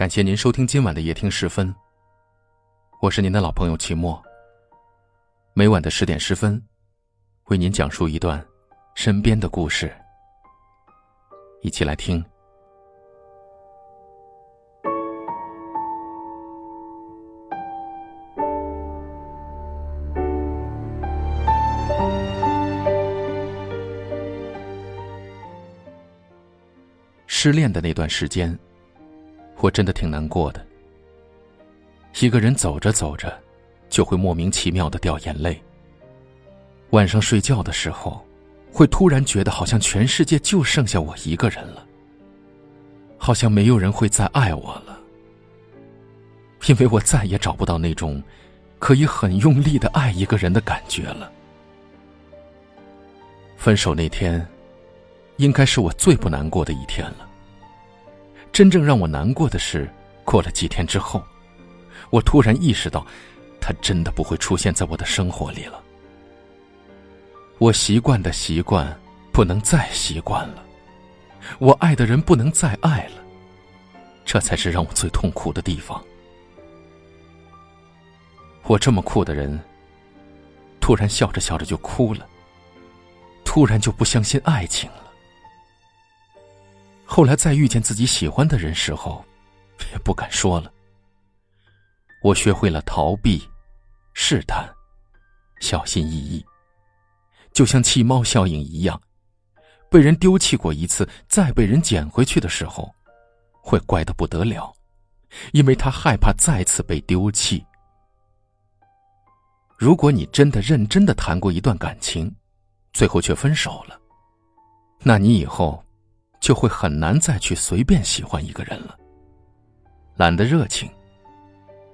感谢您收听今晚的夜听十分。我是您的老朋友齐墨。每晚的十点十分，为您讲述一段身边的故事，一起来听。失恋的那段时间，我真的挺难过的。一个人走着走着，就会莫名其妙的掉眼泪。晚上睡觉的时候，会突然觉得好像全世界就剩下我一个人了，好像没有人会再爱我了，因为我再也找不到那种可以很用力的爱一个人的感觉了。分手那天，应该是我最不难过的一天了。真正让我难过的是，过了几天之后，我突然意识到，他真的不会出现在我的生活里了。我习惯的习惯不能再习惯了，我爱的人不能再爱了，这才是让我最痛苦的地方。我这么酷的人，突然笑着笑着就哭了，突然就不相信爱情了。后来再遇见自己喜欢的人时候，也 不敢说了。我学会了逃避、试探、小心翼翼，就像弃猫效应一样，被人丢弃过一次，再被人捡回去的时候，会乖的不得了，因为他害怕再次被丢弃。如果你真的认真的谈过一段感情，最后却分手了，那你以后。就会很难再去随便喜欢一个人了，懒得热情，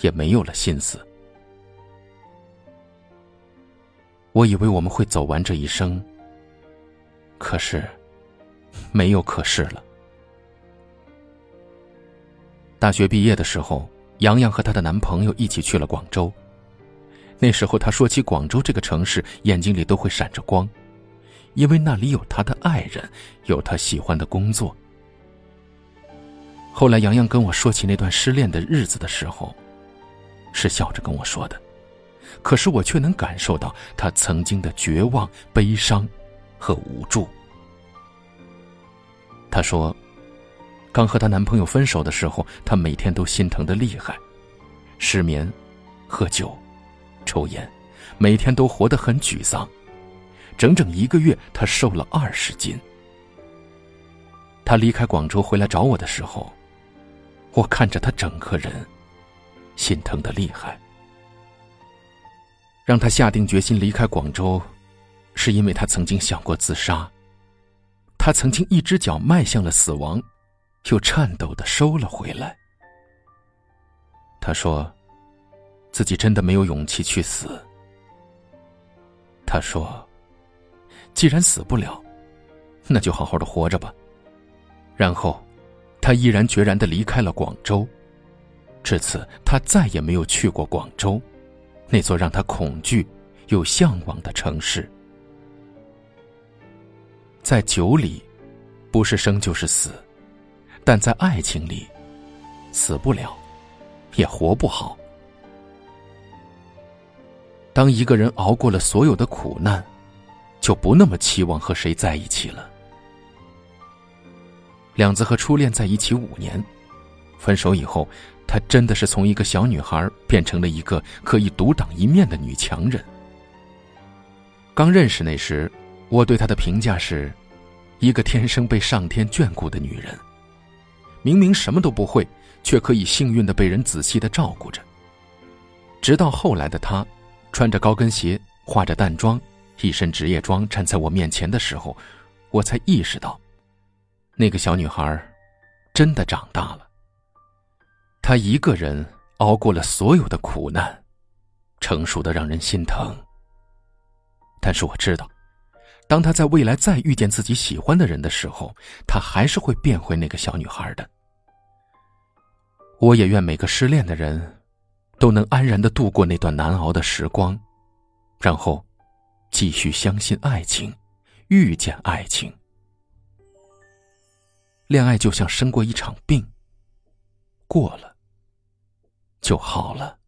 也没有了心思。我以为我们会走完这一生，可是没有可是了。大学毕业的时候，洋洋和她的男朋友一起去了广州。那时候，她说起广州这个城市，眼睛里都会闪着光。因为那里有他的爱人，有他喜欢的工作。后来，洋洋跟我说起那段失恋的日子的时候，是笑着跟我说的，可是我却能感受到他曾经的绝望、悲伤和无助。她说，刚和她男朋友分手的时候，她每天都心疼的厉害，失眠、喝酒、抽烟，每天都活得很沮丧。整整一个月，他瘦了二十斤。他离开广州回来找我的时候，我看着他整个人，心疼的厉害。让他下定决心离开广州，是因为他曾经想过自杀。他曾经一只脚迈向了死亡，又颤抖的收了回来。他说，自己真的没有勇气去死。他说。既然死不了，那就好好的活着吧。然后，他毅然决然的离开了广州。至此，他再也没有去过广州，那座让他恐惧又向往的城市。在酒里，不是生就是死；但在爱情里，死不了，也活不好。当一个人熬过了所有的苦难。就不那么期望和谁在一起了。两子和初恋在一起五年，分手以后，她真的是从一个小女孩变成了一个可以独当一面的女强人。刚认识那时，我对她的评价是，一个天生被上天眷顾的女人，明明什么都不会，却可以幸运的被人仔细的照顾着。直到后来的她，穿着高跟鞋，化着淡妆。一身职业装站在我面前的时候，我才意识到，那个小女孩真的长大了。她一个人熬过了所有的苦难，成熟的让人心疼。但是我知道，当她在未来再遇见自己喜欢的人的时候，她还是会变回那个小女孩的。我也愿每个失恋的人，都能安然的度过那段难熬的时光，然后。继续相信爱情，遇见爱情。恋爱就像生过一场病，过了就好了。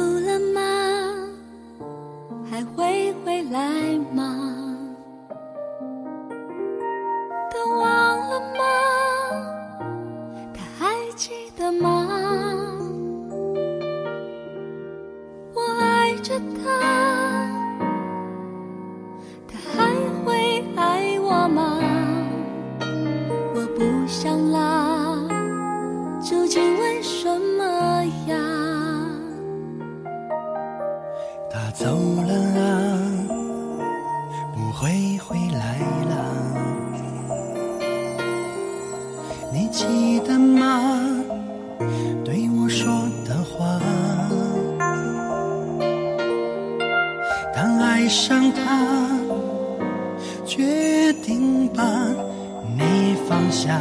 了吗？还会回来吗？都忘了吗？他还记得吗？我爱着，他上他，决定把你放下。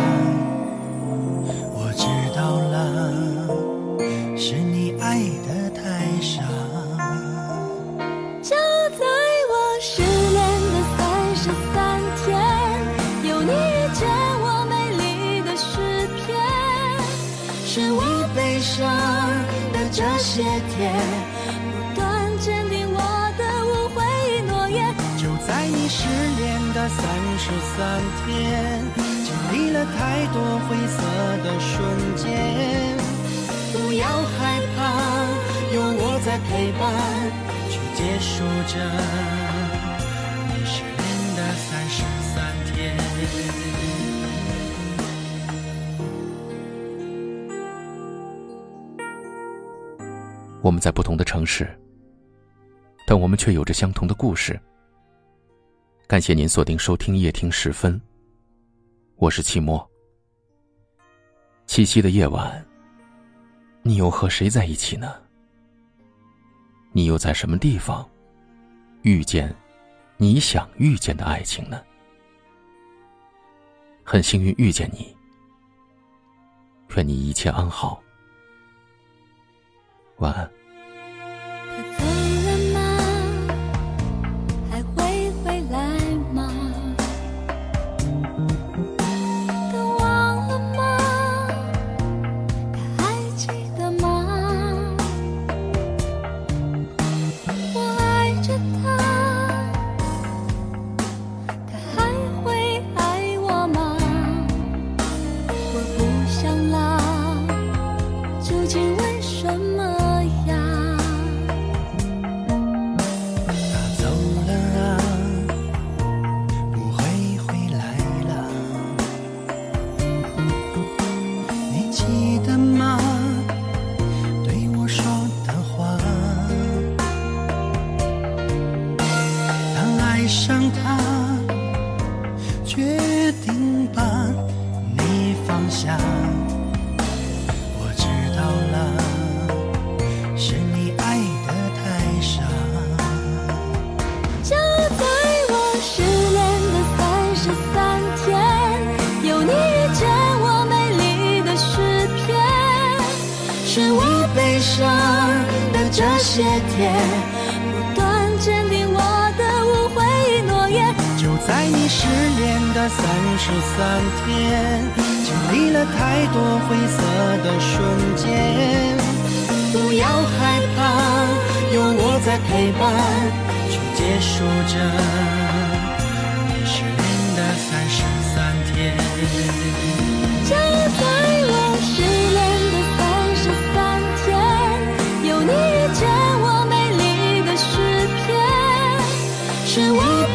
三十三天，经历了太多灰色的瞬间。不要害怕，有我在陪伴，去结束这你失恋的三十三天。我们在不同的城市，但我们却有着相同的故事。感谢您锁定收听夜听时分，我是齐墨。七夕的夜晚，你又和谁在一起呢？你又在什么地方遇见你想遇见的爱情呢？很幸运遇见你，愿你一切安好。晚安。上他，决定把你放下。我知道了，是你爱的太傻。就在我失恋的三十三天，有你遇见我美丽的诗篇，是我悲伤的这些天，不断坚定。在你失恋的三十三天，经历了太多灰色的瞬间。不要害怕，有我在陪伴，去结束这你失恋的三十三天。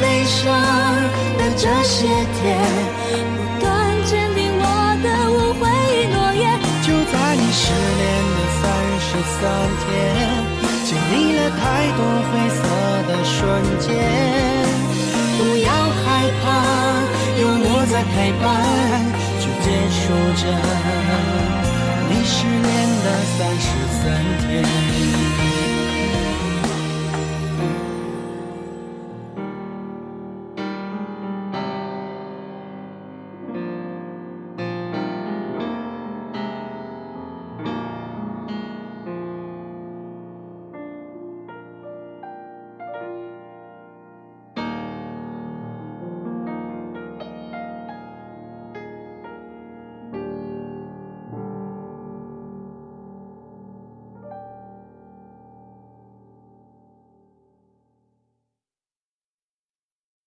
悲伤的这些天，不断坚定我的无悔诺言。就在你失恋的三十三天，经历了太多灰色的瞬间。不要害怕，有我在陪伴，就结束着你失恋的三十三天。